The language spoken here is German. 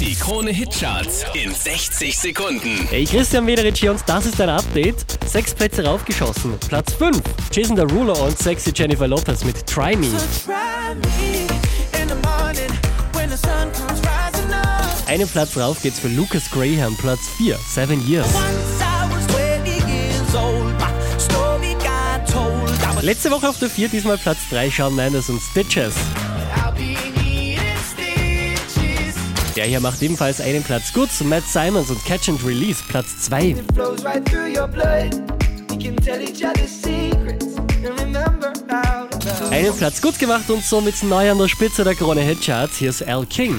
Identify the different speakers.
Speaker 1: Die Krone Hitcharts in 60 Sekunden.
Speaker 2: Hey, Christian Mederich hier und das ist ein Update. Sechs Plätze raufgeschossen. Platz 5. Jason Derulo und sexy Jennifer Lopez mit Try Me. Einen Platz rauf geht's für Lucas Graham. Platz 4. Seven Years.
Speaker 3: Once I was 20 years old, my story got told. I was
Speaker 2: Letzte Woche auf der 4, diesmal Platz 3. Shawn Mendes und Stitches. Der hier macht ebenfalls einen Platz gut. Matt Simons und Catch and Release. Platz 2.
Speaker 3: It flows right through your blood. We can tell each other secrets and remember how to love.
Speaker 2: Einen Platz gut gemacht und somit neu an der Spitze der Krone Hitcharts. Hier ist Al King.